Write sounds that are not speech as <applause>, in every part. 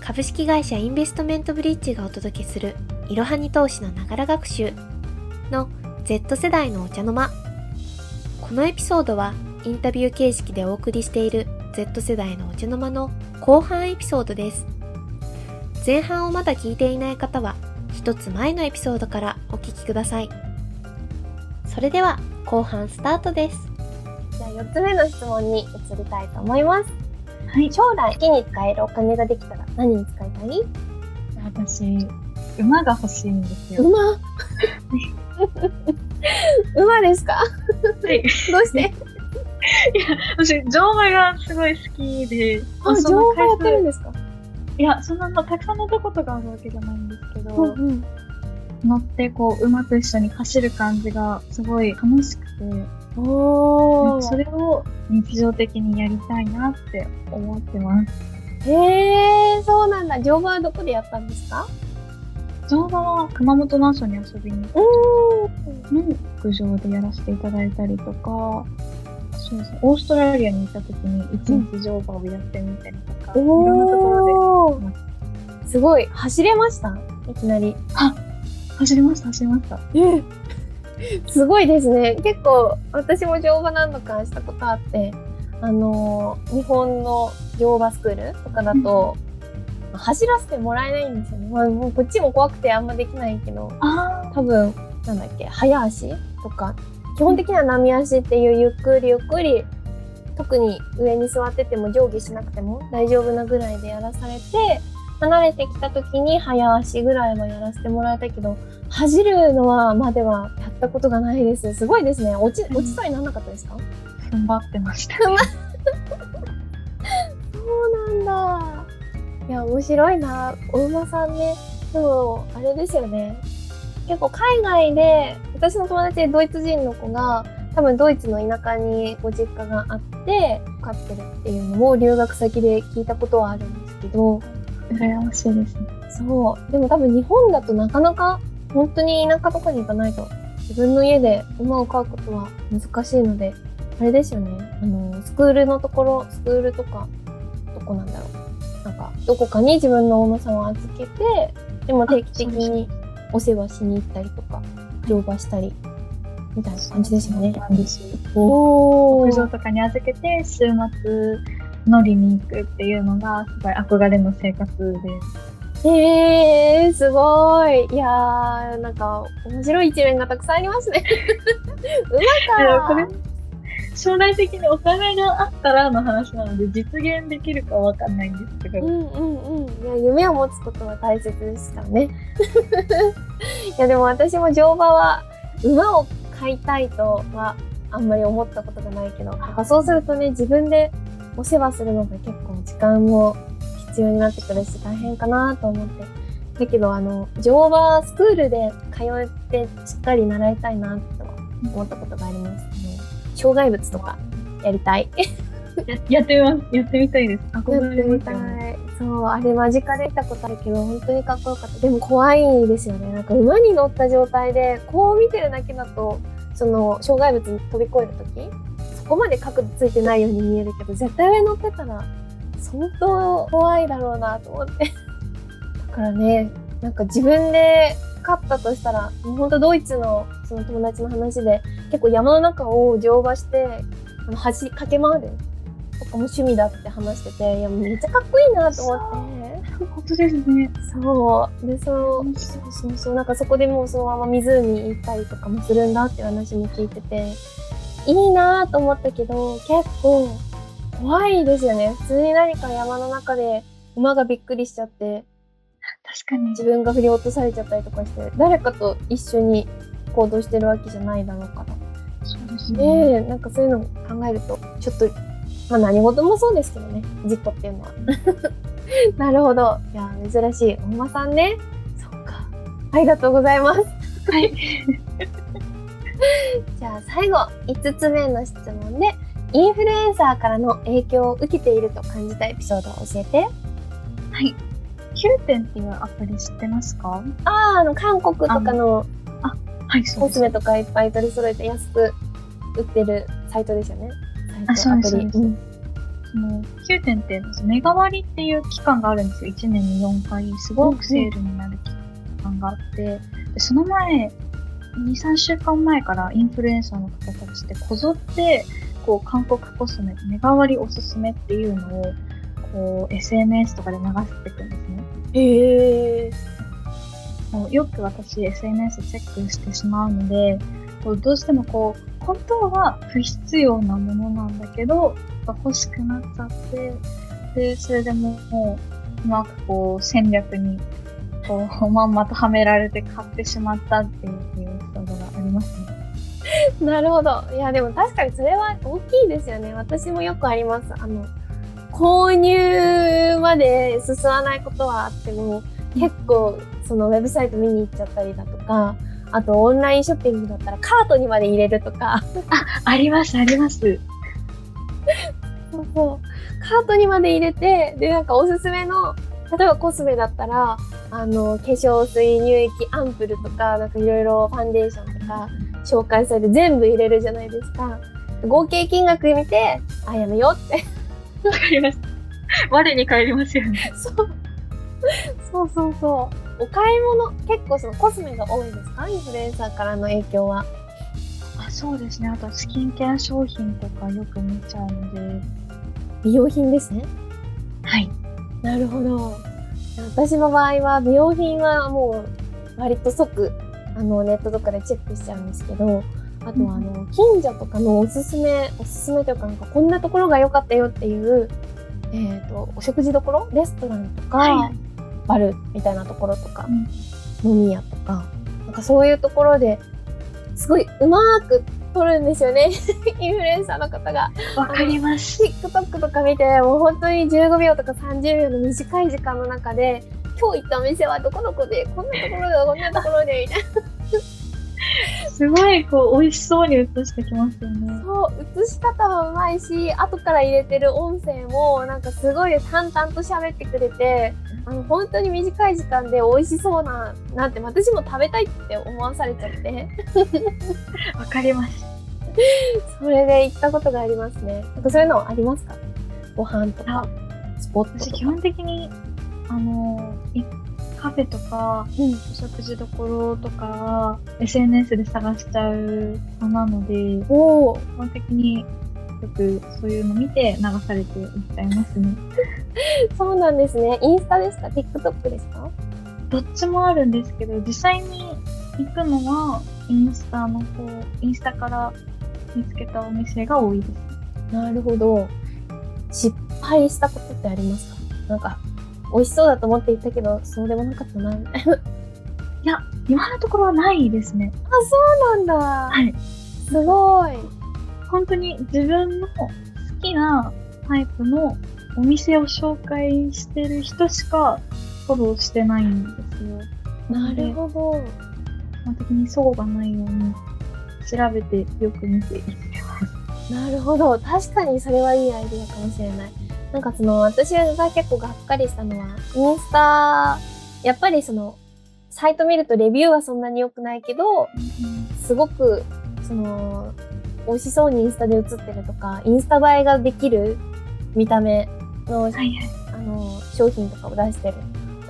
株式会社インベストメントブリッジがお届けするいろはに投資のながら学習の Z 世代のお茶の間。このエピソードはインタビュー形式でお送りしている Z 世代のお茶の間の後半エピソードです。前半をまだ聞いていない方は一つ前のエピソードからお聞きください。それでは後半スタートです。じゃあ4つ目の質問に移りたいと思います。はい。将来月に使えるお金ができたら何に使いたい？私、馬が欲しいんですよ。馬？<laughs> 馬ですか？はい。どうして？<laughs> 私、乗馬がすごい好きで、あ、乗馬やってるん回ですか？数いや、そんなのたくさん乗ったことがあるわけじゃないんですけど、ん。乗ってこう、馬と一緒に走る感じがすごい楽しくて、おー。それを日常的にやりたいなって思ってます。へー、そうなんだ。乗馬はどこでやったんですか？乗馬は熊本の朝に遊びにうーん。の牧場でやらせていただいたりとか、そうですね、オーストラリアに行った時に一日乗馬をやってみたりとか、いろんなところおー。すごい。走れました？いきなり。で走りました、走りました。えすごいですね。結構、私も乗馬何度かしたことあって、あのー日本の乗馬スクールとかだと、走らせてもらえないんですよね。まあ、もうこっちも怖くてあんまできないけど、あ多分、なんだっけ、早足とか、基本的には波足っていうゆっくりゆっくり、特に上に座ってても上下しなくても大丈夫なぐらいでやらされて、離れてきた時に早足ぐらいはやらせてもらえたけど、走るのはまではやったことがないです。すごいですね。落ち、落ちそうにならなかったですか、踏ん張ってました。<laughs> そうなんだ。いや、面白いな。お馬さんね。でも、あれですよね。結構海外で、私の友達でドイツ人の子が、多分ドイツの田舎にご実家があって、飼ってるっていうのも留学先で聞いたことはあるんですけど、羨ましいですね。そう。でも多分日本だとなかなか、本当に田舎とかに行かないと、自分の家で馬を飼うことは難しいので、あれですよね。あの、スクールのところ、スクールとか、どこなんだろう。なんか、どこかに自分のお馬さんを預けて、でも定期的にお世話しに行ったりとか、乗馬したり、みたいな感じですよね。なんですよお牧場とかに預けて、週末乗りに行くっていうのが、すごい憧れの生活で。へえー、すごい。いやー、なんか、面白い一面がたくさんありますね。<laughs> 馬か。いやこれ将来的にお金があったらの話なので、実現できるかわかんないんですけど、うんうんうん。いや、夢を持つことは大切ですからね。<laughs> いや、でも私も乗馬は、馬を飼いたいとは、あんまり思ったことがないけど、そうするとね、自分でお世話するのが結構時間も必要になってくるし、大変かなと思って。だけど、あの、乗馬スクールで通ってしっかり習いたいなと思ったことがあります。あの障害物とかやりたい。やってみます。やってみたいです。や憧れってみた。い。そう、あれ間近で見たことあるけど、本当にかっこよかった。でも怖いですよね。なんか馬に乗った状態で、こう見てるだけだと、その、障害物に飛び越えるとき、そこまで角度ついてないように見えるけど、絶対上乗ってたら、相当怖いだろうなと思って。だからね、なんか自分で勝ったとしたら、もう本当ドイツのその友達の話で、結構山の中を乗馬して、あの走り、駆け回るとかも趣味だって話してて、いや、めっちゃかっこいいなと思って。本当ですね。そう。で、そう、そうそうそう。なんかそこでもうそのまま湖に行ったりとかもするんだって話も聞いてて、いいなと思ったけど、結構怖いですよね。普通に何か山の中で馬がびっくりしちゃって、確かに。自分が振り落とされちゃったりとかして、誰かと一緒に行動してるわけじゃないだろうから。そうですね。ねえ、なんかそういうのを考えると、ちょっと、まあ何事もそうですけどね、事故っていうのは。<laughs> なるほど。いや、珍しい。お馬さんね。そっか。ありがとうございます。はい。<laughs> じゃあ最後、5つ目の質問で、インフルエンサーからの影響を受けていると感じたエピソードを教えて。はい。9点っていうアプリ知ってますか？ああ、あの、韓国とかのはい、そうです。コスメとかいっぱい取り揃えて安く売ってるサイトですよね。あサイト、アプリ。その、9点って、メガ割っていう期間があるんですよ。1年に4回、すごくセールになる期間があって、でその前、2、3週間前からインフルエンサーの方たちってこぞって、こう、韓国コスメ、メガ割おすすめっていうのを、こう、SNS とかで流していくんですね。へえ。もうよく私 SNS チェックしてしまうので、こうどうしてもこう、本当は不必要なものなんだけど、欲しくなっちゃって、で、それでももう、うまくこう戦略に、こう、まんまとはめられて買ってしまったっていう <laughs> なるほど。いや、でも確かにそれは大きいですよね。私もよくあります。あの、購入まで進まないことはあっても、結構、そのウェブサイト見に行っちゃったりだとか、あとオンラインショッピングだったらカートにまで入れるとか、あります、あります。そうそう。カートにまで入れて、で、なんかおすすめの、例えばコスメだったら、あの、化粧水、乳液、アンプルとか、なんかいろいろファンデーションとか紹介されて全部入れるじゃないですか。合計金額見て、あ、やめようって。<laughs> わかります。我に返りますよね。そう。そうそうそう。お買い物、結構そのコスメが多いですか？インフルエンサーからの影響は。あ、そうですね。あとはスキンケア商品とかよく見ちゃうので、美容品ですね。はい。なるほど。私の場合は美容品はもう割と即あのネットとかでチェックしちゃうんですけど、あとはあの近所とかのおすすめ、おすすめというかなんかこんなところが良かったよっていう、えっ、と、お食事どころレストランとか、はいバルみたいなところとか、うん飲み屋とか、なんかそういうところですごいうまーく撮るんですよね。<laughs> インフルエンサーの方が。わかります。TikTok とか見て、もう本当に15秒とか30秒の短い時間の中で、今日行ったお店はどこどこで、こんなところで、こんなところで、みたいな。すごい、こう、美味しそうに映してきますよね。そう、映し方もうまいし、後から入れてる音声も、なんかすごい淡々と喋ってくれて、あの、本当に短い時間で美味しそうな、なんて、私も食べたいって思わされちゃって、<laughs> わかります。それで行ったことがありますね。なんかそういうのありますか？ご飯とか、スポット基本的に、カフェとか、うんお食事どころとかは、SNS で探しちゃう子なので、基本的によくそういうの見て流されていっちゃいますね。<laughs> そうなんですね。インスタですか ?TikTok ですか？どっちもあるんですけど、実際に行くのは、インスタの方、インスタから見つけたお店が多いです。なるほど。失敗したことってありますか？なんか、美味しそうだと思って行ったけど、そうでもなかったな、<laughs> いや、今のところはないですね。あ、そうなんだ。はい。すごい。本当に自分の好きなタイプのお店を紹介してる人しかフォローしてないんですよ。なるほど。基本的にそうがないように調べてよく見ています。なるほど。確かにそれはいいアイディアかもしれない。なんかその、私が結構がっかりしたのは、インスタ、やっぱりその、サイト見るとレビューはそんなに良くないけど、すごく、その、美味しそうにインスタで写ってるとか、インスタ映えができる見た目の、はいはい。あの、商品とかを出してる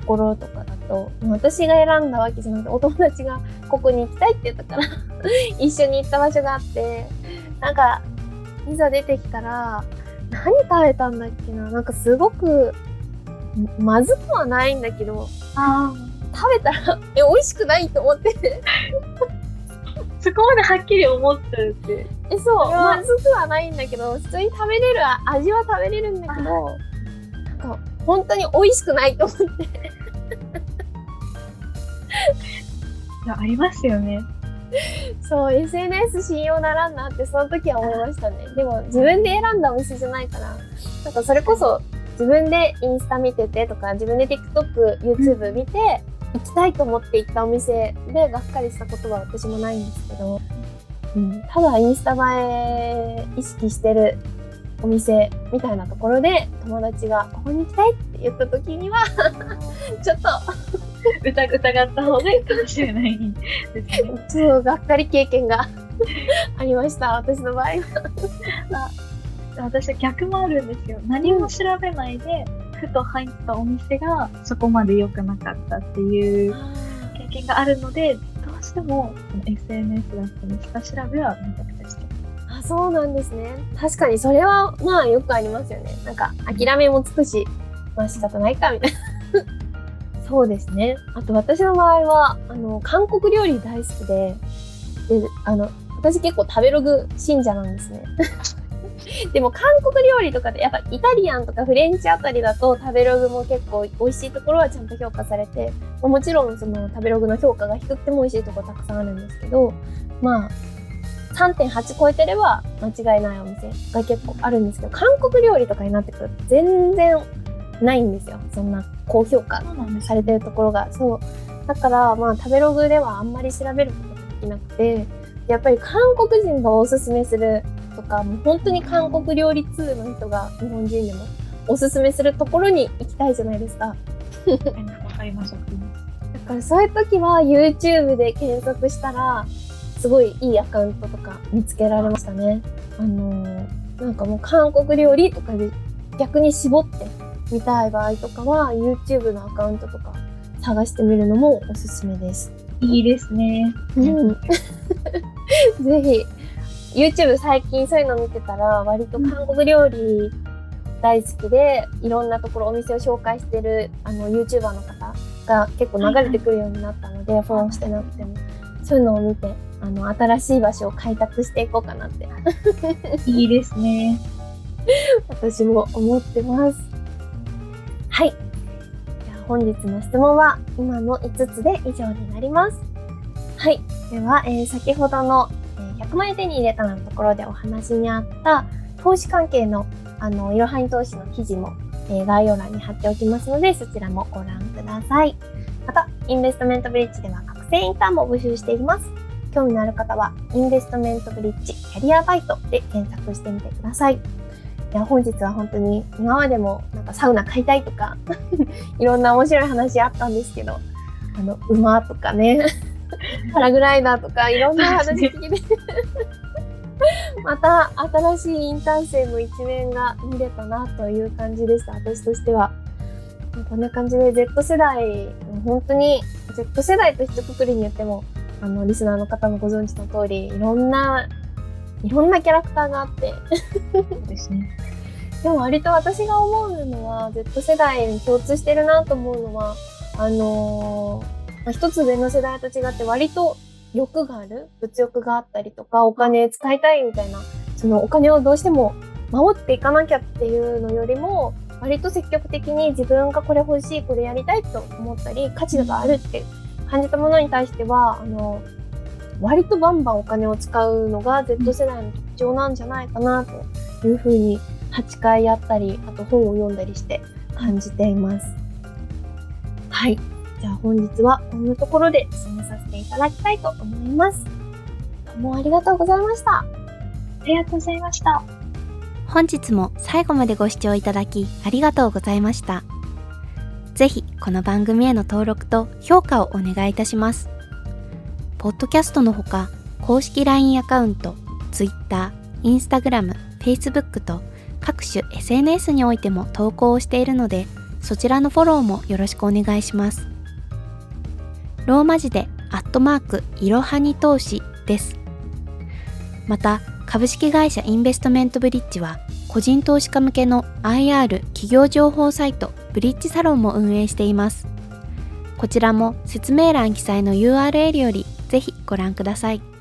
ところとかだと、私が選んだわけじゃなくて、お友達がここに行きたいって言ったから、<laughs> 一緒に行った場所があって、なんか、いざ出てきたら、何食べたんだっけな？なんかすごく、まずくはないんだけど、あ食べたら、え、美味しくないと思って。あ、<laughs> そこまではっきり思っちゃうって。え、そう、まずくはないんだけど、普通に食べれる、味は食べれるんだけど、なんか、本当に美味しくないと思って。いや、ありますよね。そう、SNS 信用ならんなってその時は思いましたね。でも自分で選んだお店じゃないから、なんかそれこそ自分でインスタ見ててとか、自分で TikTok、YouTube 見て、行きたいと思って行ったお店でがっかりしたことは私もないんですけど、うん、ただインスタ映え意識してるお店みたいなところで友達がここに行きたいって言った時には、<laughs> ちょっと疑疑った方がいいかもしれないですね。そう、がっかり経験がありました、私の場合は。私は逆もあるんですよ。何も調べないで、ふと入ったお店がそこまで良くなかったっていう経験があるので、どうしてもその SNS だったり下調べはめちゃくちゃしてあそうなんですね確かにそれはまあよくありますよねなんか諦めもつくしまあ仕方ないかみたいなそうですね。あと私の場合はあの韓国料理大好きでであの私結構食べログ信者なんですね。<laughs> でも韓国料理とかでやっぱイタリアンとかフレンチあたりだと食べログも結構美味しいところはちゃんと評価されてもちろんその食べログの評価が低くても美味しいところたくさんあるんですけどまあ3.8超えてれば間違いないお店が結構あるんですけど韓国料理とかになってくると全然ないんですよそんな高評価されてるところがそうだからまあ食べログではあんまり調べることができなくてやっぱり韓国人がおすすめするとかもう本当に韓国料理通の人が日本人でもおすすめするところに行きたいじゃないですか。わかります。だからそういう時は YouTube で検索したらすごいいいアカウントとか見つけられましたね。あのー、なんかもう韓国料理とかで逆に絞って見たい場合とかは YouTube のアカウントとか探してみるのもおすすめです。いいですね。うん。<laughs> ぜひ YouTube 最近そういうの見てたら割と韓国料理大好きでいろんなところお店を紹介してるあの YouTuber の方が結構流れてくるようになったので、フォローしてなくてもそういうのを見てあの新しい場所を開拓していこうかなっていいですね <laughs> 私も思ってます本日の質問は今の5つで以上になりますはいでは、えー、先ほどの100万円手に入れたのところでお話にあった投資関係のあのいろはに投資の記事も、えー、概要欄に貼っておきますのでそちらもご覧ください。また、インベストメントブリッジでは学生インターンも募集しています。興味のある方は、インベストメントブリッジキャリアバイトで検索してみてください。いや、本日は本当に今までもかサウナ買いたいとか <laughs> いろんな面白い話あったんですけど、あの、馬とかねパラグライダーとかいろんな話聞きで <laughs> また新しいインターン生の一面が見れたなという感じでした私としては。こんな感じで Z 世代本当に Z 世代と一括りに言ってもあのリスナーの方もご存知の通りいろんないろんなキャラクターがあってですね。でも割と私が思うのは Z 世代に共通してるなと思うのはあのー、一つ上の世代と違って割と欲がある物欲があったりとかお金使いたいみたいなそのお金をどうしても守っていかなきゃっていうのよりも割と積極的に自分がこれ欲しいこれやりたいと思ったり価値があるって感じたものに対してはあの割とバンバンお金を使うのが Z 世代の特徴なんじゃないかなというふうに8回やったりあと本を読んだりして感じています。はい。じゃあ本日はこんなところで締めさせていただきたいと思います。どうもありがとうございました。ありがとうございました。本日も最後までご視聴いただきありがとうございました。ぜひこの番組への登録と評価をお願いいたします。ポッドキャストのほか公式 LINE アカウント、Twitter、Instagram、Facebook と各種 SNS においても投稿をしているのでそちらのフォローもよろしくお願いします。ローマ字でアットマークいろはに投資です。また、株式会社インベストメントブリッジは、個人投資家向けの IR 企業情報サイトブリッジサロンも運営しています。こちらも説明欄記載の URL よりぜひご覧ください。